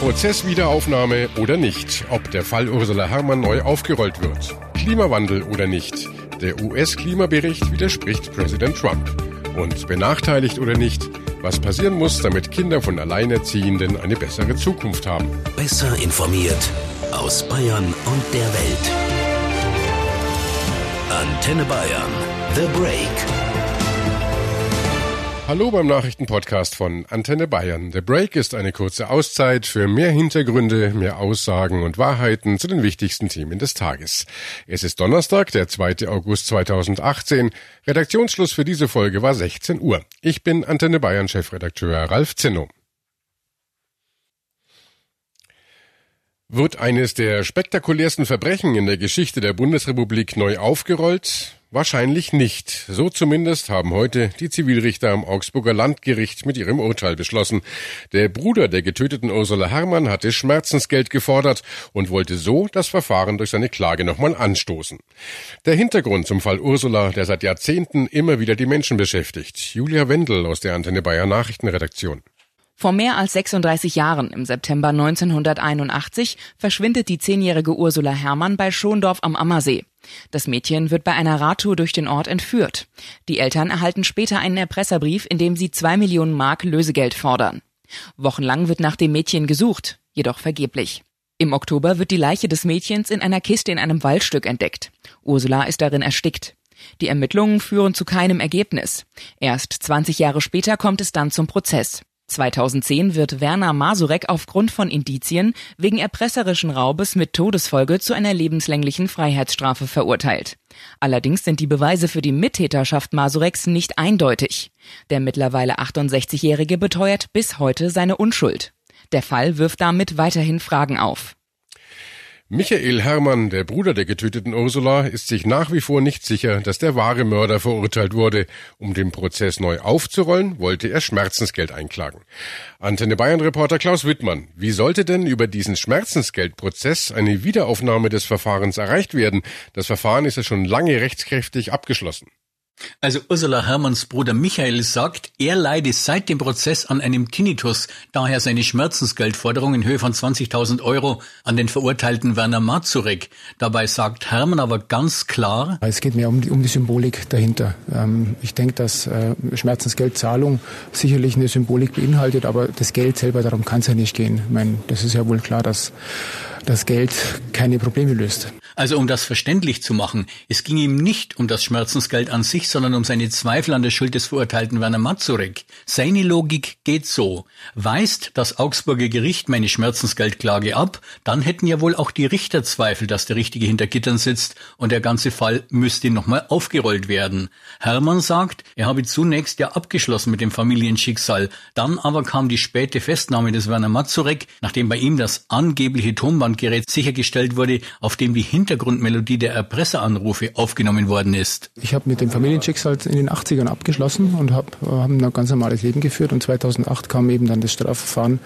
Prozesswiederaufnahme oder nicht, ob der Fall Ursula Herrmann neu aufgerollt wird. Klimawandel oder nicht. Der US-Klimabericht widerspricht Präsident Trump. Und benachteiligt oder nicht, was passieren muss, damit Kinder von Alleinerziehenden eine bessere Zukunft haben. Besser informiert aus Bayern und der Welt. Antenne Bayern. The Break. Hallo beim Nachrichtenpodcast von Antenne Bayern. The Break ist eine kurze Auszeit für mehr Hintergründe, mehr Aussagen und Wahrheiten zu den wichtigsten Themen des Tages. Es ist Donnerstag, der 2. August 2018. Redaktionsschluss für diese Folge war 16 Uhr. Ich bin Antenne Bayern Chefredakteur Ralf Zinno. Wird eines der spektakulärsten Verbrechen in der Geschichte der Bundesrepublik neu aufgerollt? Wahrscheinlich nicht. So zumindest haben heute die Zivilrichter am Augsburger Landgericht mit ihrem Urteil beschlossen. Der Bruder der getöteten Ursula Herrmann hatte Schmerzensgeld gefordert und wollte so das Verfahren durch seine Klage nochmal anstoßen. Der Hintergrund zum Fall Ursula, der seit Jahrzehnten immer wieder die Menschen beschäftigt. Julia Wendel aus der Antenne Bayern Nachrichtenredaktion. Vor mehr als 36 Jahren, im September 1981, verschwindet die zehnjährige Ursula Herrmann bei Schondorf am Ammersee. Das Mädchen wird bei einer Radtour durch den Ort entführt. Die Eltern erhalten später einen Erpresserbrief, in dem sie zwei Millionen Mark Lösegeld fordern. Wochenlang wird nach dem Mädchen gesucht, jedoch vergeblich. Im Oktober wird die Leiche des Mädchens in einer Kiste in einem Waldstück entdeckt. Ursula ist darin erstickt. Die Ermittlungen führen zu keinem Ergebnis. Erst 20 Jahre später kommt es dann zum Prozess. 2010 wird Werner Masurek aufgrund von Indizien wegen erpresserischen Raubes mit Todesfolge zu einer lebenslänglichen Freiheitsstrafe verurteilt. Allerdings sind die Beweise für die Mittäterschaft Masureks nicht eindeutig. Der mittlerweile 68-Jährige beteuert bis heute seine Unschuld. Der Fall wirft damit weiterhin Fragen auf. Michael Herrmann, der Bruder der getöteten Ursula, ist sich nach wie vor nicht sicher, dass der wahre Mörder verurteilt wurde. Um den Prozess neu aufzurollen, wollte er Schmerzensgeld einklagen. Antenne Bayern Reporter Klaus Wittmann, wie sollte denn über diesen Schmerzensgeldprozess eine Wiederaufnahme des Verfahrens erreicht werden? Das Verfahren ist ja schon lange rechtskräftig abgeschlossen. Also Ursula Hermanns Bruder Michael sagt, er leide seit dem Prozess an einem Tinnitus, daher seine Schmerzensgeldforderung in Höhe von 20.000 Euro an den verurteilten Werner Mazurek. Dabei sagt Hermann aber ganz klar, es geht mehr um die, um die Symbolik dahinter. Ähm, ich denke, dass äh, Schmerzensgeldzahlung sicherlich eine Symbolik beinhaltet, aber das Geld selber, darum kann es ja nicht gehen. Ich meine, das ist ja wohl klar, dass das Geld keine Probleme löst. Also um das verständlich zu machen, es ging ihm nicht um das Schmerzensgeld an sich, sondern um seine Zweifel an der Schuld des verurteilten Werner Mazurek. Seine Logik geht so. Weist das Augsburger Gericht meine Schmerzensgeldklage ab, dann hätten ja wohl auch die Richter Zweifel, dass der Richtige hinter Gittern sitzt und der ganze Fall müsste nochmal aufgerollt werden. Hermann sagt, er habe zunächst ja abgeschlossen mit dem Familienschicksal, dann aber kam die späte Festnahme des Werner Mazurek, nachdem bei ihm das angebliche Tonbandgerät sichergestellt wurde, auf dem die Hintergrundmelodie der Erpresseranrufe aufgenommen worden ist. Ich habe mit dem Familienschicksal in den 80ern abgeschlossen und habe hab ein ganz normales Leben geführt und 2008 kam eben dann das Strafverfahren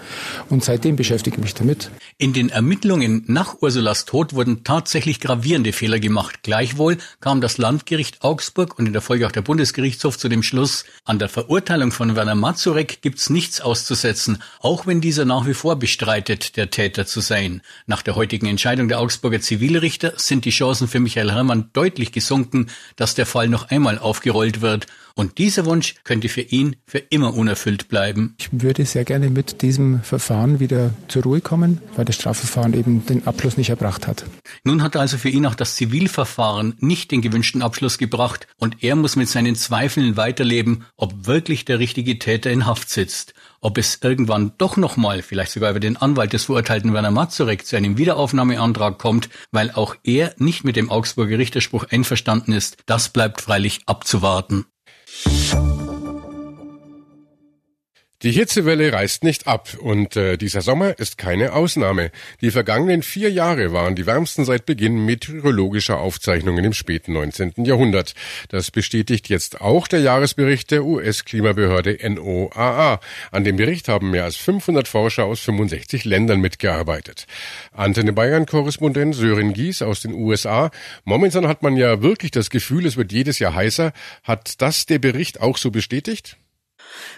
und seitdem beschäftige ich mich damit. In den Ermittlungen nach Ursulas Tod wurden tatsächlich gravierende Fehler gemacht. Gleichwohl kam das Landgericht Augsburg und in der Folge auch der Bundesgerichtshof zu dem Schluss, an der Verurteilung von Werner Mazurek gibt's nichts auszusetzen, auch wenn dieser nach wie vor bestreitet, der Täter zu sein. Nach der heutigen Entscheidung der Augsburger Zivilrichter sind die Chancen für Michael Herrmann deutlich gesunken, dass der Fall noch einmal aufgerollt wird. Und dieser Wunsch könnte für ihn für immer unerfüllt bleiben. Ich würde sehr gerne mit diesem Verfahren wieder zur Ruhe kommen, weil das Strafverfahren eben den Abschluss nicht erbracht hat. Nun hat also für ihn auch das Zivilverfahren nicht den gewünschten Abschluss gebracht und er muss mit seinen Zweifeln weiterleben, ob wirklich der richtige Täter in Haft sitzt ob es irgendwann doch nochmal, vielleicht sogar über den Anwalt des verurteilten Werner Mazurek, zu einem Wiederaufnahmeantrag kommt, weil auch er nicht mit dem Augsburger Richterspruch einverstanden ist, das bleibt freilich abzuwarten. Die Hitzewelle reißt nicht ab und äh, dieser Sommer ist keine Ausnahme. Die vergangenen vier Jahre waren die wärmsten seit Beginn meteorologischer Aufzeichnungen im späten 19. Jahrhundert. Das bestätigt jetzt auch der Jahresbericht der US-Klimabehörde NOAA. An dem Bericht haben mehr als 500 Forscher aus 65 Ländern mitgearbeitet. Antenne Bayern-Korrespondent Sören Gies aus den USA. Momentan hat man ja wirklich das Gefühl, es wird jedes Jahr heißer. Hat das der Bericht auch so bestätigt?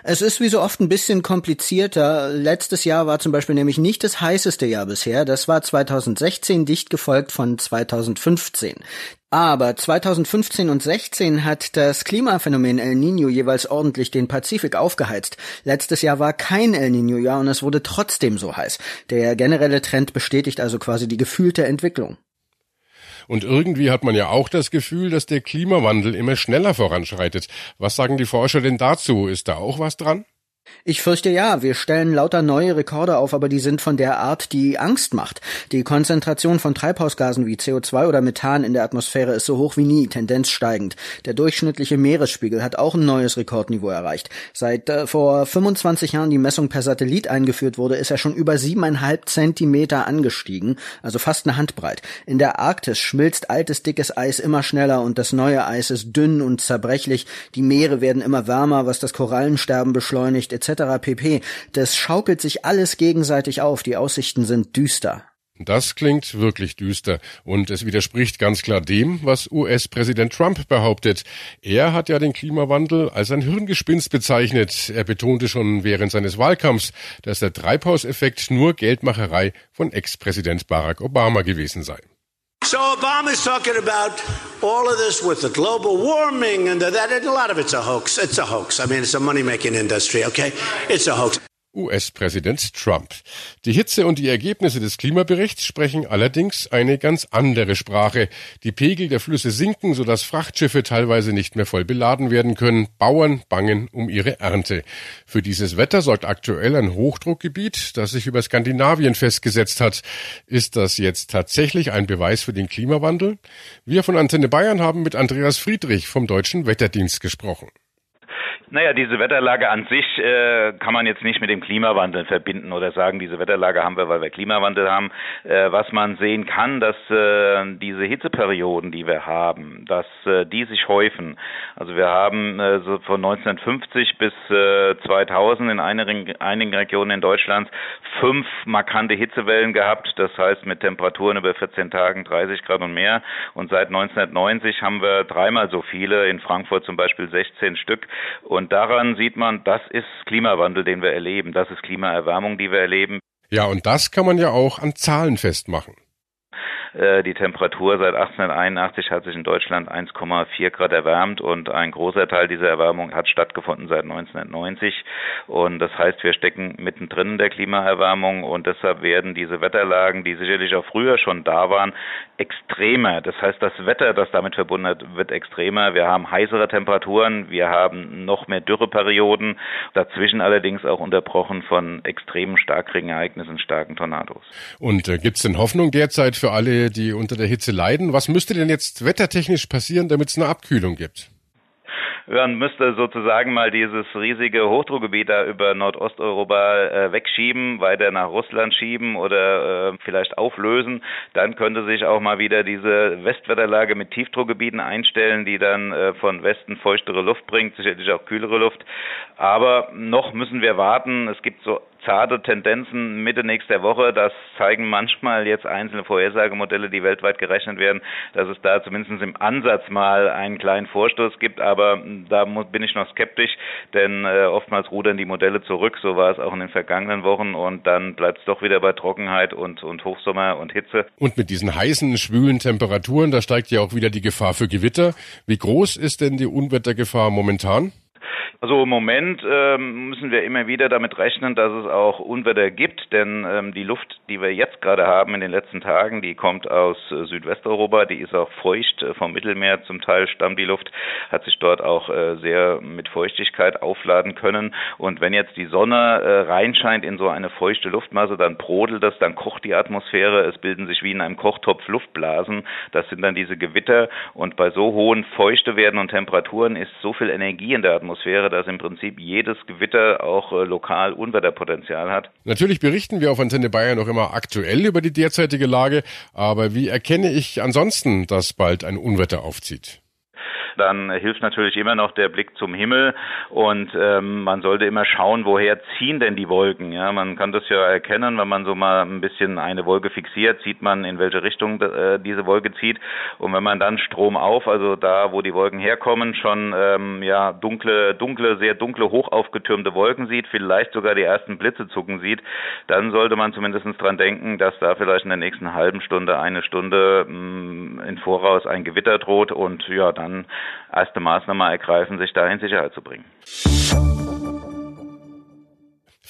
Es ist wie so oft ein bisschen komplizierter. Letztes Jahr war zum Beispiel nämlich nicht das heißeste Jahr bisher. Das war 2016, dicht gefolgt von 2015. Aber 2015 und 16 hat das Klimaphänomen El Nino jeweils ordentlich den Pazifik aufgeheizt. Letztes Jahr war kein El Nino-Jahr und es wurde trotzdem so heiß. Der generelle Trend bestätigt also quasi die gefühlte Entwicklung. Und irgendwie hat man ja auch das Gefühl, dass der Klimawandel immer schneller voranschreitet. Was sagen die Forscher denn dazu? Ist da auch was dran? Ich fürchte ja, wir stellen lauter neue Rekorde auf, aber die sind von der Art, die Angst macht. Die Konzentration von Treibhausgasen wie CO2 oder Methan in der Atmosphäre ist so hoch wie nie, Tendenz steigend. Der durchschnittliche Meeresspiegel hat auch ein neues Rekordniveau erreicht. Seit äh, vor 25 Jahren die Messung per Satellit eingeführt wurde, ist er schon über siebeneinhalb Zentimeter angestiegen, also fast eine Handbreit. In der Arktis schmilzt altes dickes Eis immer schneller und das neue Eis ist dünn und zerbrechlich. Die Meere werden immer wärmer, was das Korallensterben beschleunigt etc. pp. Das schaukelt sich alles gegenseitig auf, die Aussichten sind düster. Das klingt wirklich düster und es widerspricht ganz klar dem, was US-Präsident Trump behauptet. Er hat ja den Klimawandel als ein Hirngespinst bezeichnet. Er betonte schon während seines Wahlkampfs, dass der Treibhauseffekt nur Geldmacherei von Ex-Präsident Barack Obama gewesen sei. So Obama's talking about all of this with the global warming and that, and a lot of it's a hoax. It's a hoax. I mean, it's a money-making industry, okay? It's a hoax. US-Präsident Trump. Die Hitze und die Ergebnisse des Klimaberichts sprechen allerdings eine ganz andere Sprache. Die Pegel der Flüsse sinken, sodass Frachtschiffe teilweise nicht mehr voll beladen werden können. Bauern bangen um ihre Ernte. Für dieses Wetter sorgt aktuell ein Hochdruckgebiet, das sich über Skandinavien festgesetzt hat. Ist das jetzt tatsächlich ein Beweis für den Klimawandel? Wir von Antenne Bayern haben mit Andreas Friedrich vom Deutschen Wetterdienst gesprochen. Naja, diese Wetterlage an sich äh, kann man jetzt nicht mit dem Klimawandel verbinden oder sagen, diese Wetterlage haben wir, weil wir Klimawandel haben. Äh, was man sehen kann, dass äh, diese Hitzeperioden, die wir haben, dass äh, die sich häufen. Also wir haben äh, so von 1950 bis äh, 2000 in einigen, einigen Regionen in Deutschland fünf markante Hitzewellen gehabt. Das heißt mit Temperaturen über 14 Tagen 30 Grad und mehr. Und seit 1990 haben wir dreimal so viele, in Frankfurt zum Beispiel 16 Stück. Daran sieht man, das ist Klimawandel, den wir erleben. Das ist Klimaerwärmung, die wir erleben. Ja, und das kann man ja auch an Zahlen festmachen. Äh, die Temperatur seit 1881 hat sich in Deutschland 1,4 Grad erwärmt und ein großer Teil dieser Erwärmung hat stattgefunden seit 1990. Und das heißt, wir stecken mittendrin in der Klimaerwärmung und deshalb werden diese Wetterlagen, die sicherlich auch früher schon da waren, extremer. Das heißt, das Wetter, das damit verbunden wird, wird extremer. Wir haben heißere Temperaturen, wir haben noch mehr Dürreperioden, dazwischen allerdings auch unterbrochen von extremen Starkregenereignissen, starken Tornados. Und äh, gibt es denn Hoffnung derzeit für alle die unter der Hitze leiden. Was müsste denn jetzt wettertechnisch passieren, damit es eine Abkühlung gibt? man müsste sozusagen mal dieses riesige Hochdruckgebiet da über Nordosteuropa äh, wegschieben, weiter nach Russland schieben oder äh, vielleicht auflösen. Dann könnte sich auch mal wieder diese Westwetterlage mit Tiefdruckgebieten einstellen, die dann äh, von Westen feuchtere Luft bringt, sicherlich auch kühlere Luft. Aber noch müssen wir warten. Es gibt so zarte Tendenzen Mitte nächster Woche. Das zeigen manchmal jetzt einzelne Vorhersagemodelle, die weltweit gerechnet werden, dass es da zumindest im Ansatz mal einen kleinen Vorstoß gibt. Aber da bin ich noch skeptisch, denn äh, oftmals rudern die Modelle zurück. So war es auch in den vergangenen Wochen und dann bleibt es doch wieder bei Trockenheit und, und Hochsommer und Hitze. Und mit diesen heißen, schwülen Temperaturen, da steigt ja auch wieder die Gefahr für Gewitter. Wie groß ist denn die Unwettergefahr momentan? Also im Moment ähm, müssen wir immer wieder damit rechnen, dass es auch Unwetter gibt, denn ähm, die Luft, die wir jetzt gerade haben in den letzten Tagen, die kommt aus äh, Südwesteuropa, die ist auch feucht äh, vom Mittelmeer, zum Teil stammt die Luft, hat sich dort auch äh, sehr mit Feuchtigkeit aufladen können. Und wenn jetzt die Sonne äh, reinscheint in so eine feuchte Luftmasse, dann brodelt das, dann kocht die Atmosphäre, es bilden sich wie in einem Kochtopf Luftblasen, das sind dann diese Gewitter. Und bei so hohen Feuchtewerten und Temperaturen ist so viel Energie in der Atmosphäre, dass im Prinzip jedes Gewitter auch äh, lokal Unwetterpotenzial hat. Natürlich berichten wir auf Antenne Bayern noch immer aktuell über die derzeitige Lage, aber wie erkenne ich ansonsten, dass bald ein Unwetter aufzieht? Dann hilft natürlich immer noch der Blick zum Himmel und ähm, man sollte immer schauen, woher ziehen denn die Wolken. Ja, man kann das ja erkennen, wenn man so mal ein bisschen eine Wolke fixiert, sieht man, in welche Richtung äh, diese Wolke zieht. Und wenn man dann Strom auf, also da, wo die Wolken herkommen, schon ähm, ja dunkle, dunkle, sehr dunkle, hoch aufgetürmte Wolken sieht, vielleicht sogar die ersten Blitze zucken sieht, dann sollte man zumindest dran denken, dass da vielleicht in der nächsten halben Stunde, eine Stunde mh, mm, in Voraus ein Gewitter droht und ja, dann erste Maßnahmen ergreifen, sich da in Sicherheit zu bringen.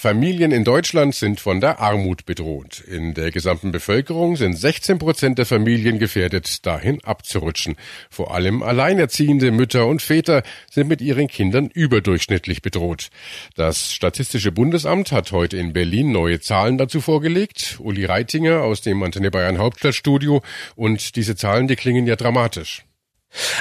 Familien in Deutschland sind von der Armut bedroht. In der gesamten Bevölkerung sind 16 Prozent der Familien gefährdet, dahin abzurutschen. Vor allem alleinerziehende Mütter und Väter sind mit ihren Kindern überdurchschnittlich bedroht. Das Statistische Bundesamt hat heute in Berlin neue Zahlen dazu vorgelegt. Uli Reitinger aus dem Antenne Bayern Hauptstadtstudio. Und diese Zahlen, die klingen ja dramatisch.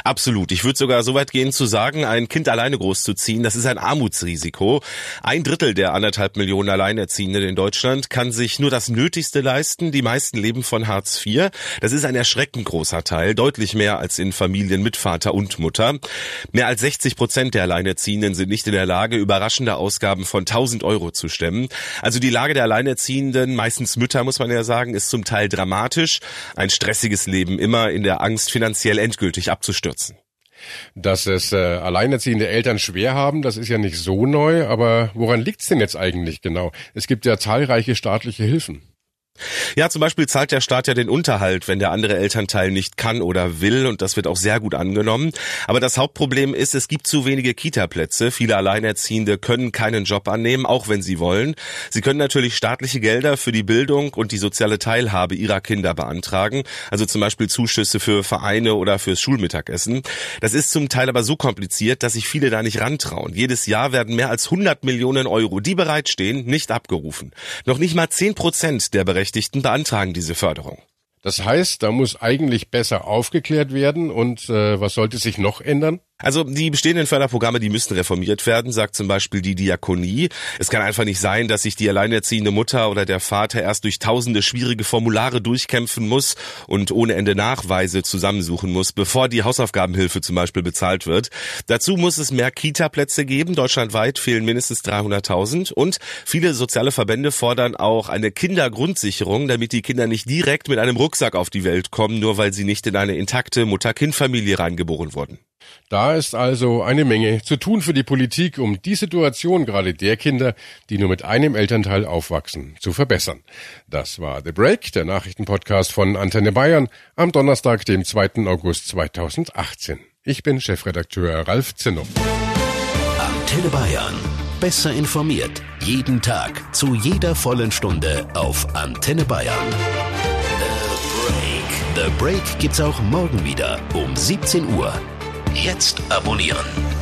Absolut. Ich würde sogar so weit gehen zu sagen, ein Kind alleine großzuziehen, das ist ein Armutsrisiko. Ein Drittel der anderthalb Millionen Alleinerziehenden in Deutschland kann sich nur das Nötigste leisten. Die meisten leben von Hartz IV. Das ist ein erschreckend großer Teil, deutlich mehr als in Familien mit Vater und Mutter. Mehr als 60 Prozent der Alleinerziehenden sind nicht in der Lage, überraschende Ausgaben von 1000 Euro zu stemmen. Also die Lage der Alleinerziehenden, meistens Mütter muss man ja sagen, ist zum Teil dramatisch. Ein stressiges Leben immer in der Angst, finanziell endgültig abzuschließen abzustürzen. Dass es äh, alleinerziehende Eltern schwer haben, das ist ja nicht so neu, aber woran liegt's denn jetzt eigentlich genau? Es gibt ja zahlreiche staatliche Hilfen. Ja, zum Beispiel zahlt der Staat ja den Unterhalt, wenn der andere Elternteil nicht kann oder will und das wird auch sehr gut angenommen. Aber das Hauptproblem ist, es gibt zu wenige Kita-Plätze. Viele Alleinerziehende können keinen Job annehmen, auch wenn sie wollen. Sie können natürlich staatliche Gelder für die Bildung und die soziale Teilhabe ihrer Kinder beantragen, also zum Beispiel Zuschüsse für Vereine oder fürs Schulmittagessen. Das ist zum Teil aber so kompliziert, dass sich viele da nicht rantrauen. Jedes Jahr werden mehr als 100 Millionen Euro, die bereitstehen, nicht abgerufen. Noch nicht mal 10 Prozent der Berechtigten Berechtigten beantragen diese Förderung. Das heißt, da muss eigentlich besser aufgeklärt werden und äh, was sollte sich noch ändern? Also die bestehenden Förderprogramme, die müssten reformiert werden, sagt zum Beispiel die Diakonie. Es kann einfach nicht sein, dass sich die alleinerziehende Mutter oder der Vater erst durch tausende schwierige Formulare durchkämpfen muss und ohne Ende Nachweise zusammensuchen muss, bevor die Hausaufgabenhilfe zum Beispiel bezahlt wird. Dazu muss es mehr Kita-Plätze geben. Deutschlandweit fehlen mindestens 300.000 und viele soziale Verbände fordern auch eine Kindergrundsicherung, damit die Kinder nicht direkt mit einem Rucksack auf die Welt kommen, nur weil sie nicht in eine intakte Mutter-Kind-Familie reingeboren wurden. Da ist also eine Menge zu tun für die Politik, um die Situation gerade der Kinder, die nur mit einem Elternteil aufwachsen, zu verbessern. Das war The Break, der Nachrichtenpodcast von Antenne Bayern am Donnerstag, dem 2. August 2018. Ich bin Chefredakteur Ralf Zinnow. Antenne Bayern. Besser informiert. Jeden Tag. Zu jeder vollen Stunde auf Antenne Bayern. The Break. The Break gibt's auch morgen wieder um 17 Uhr. Jetzt abonnieren.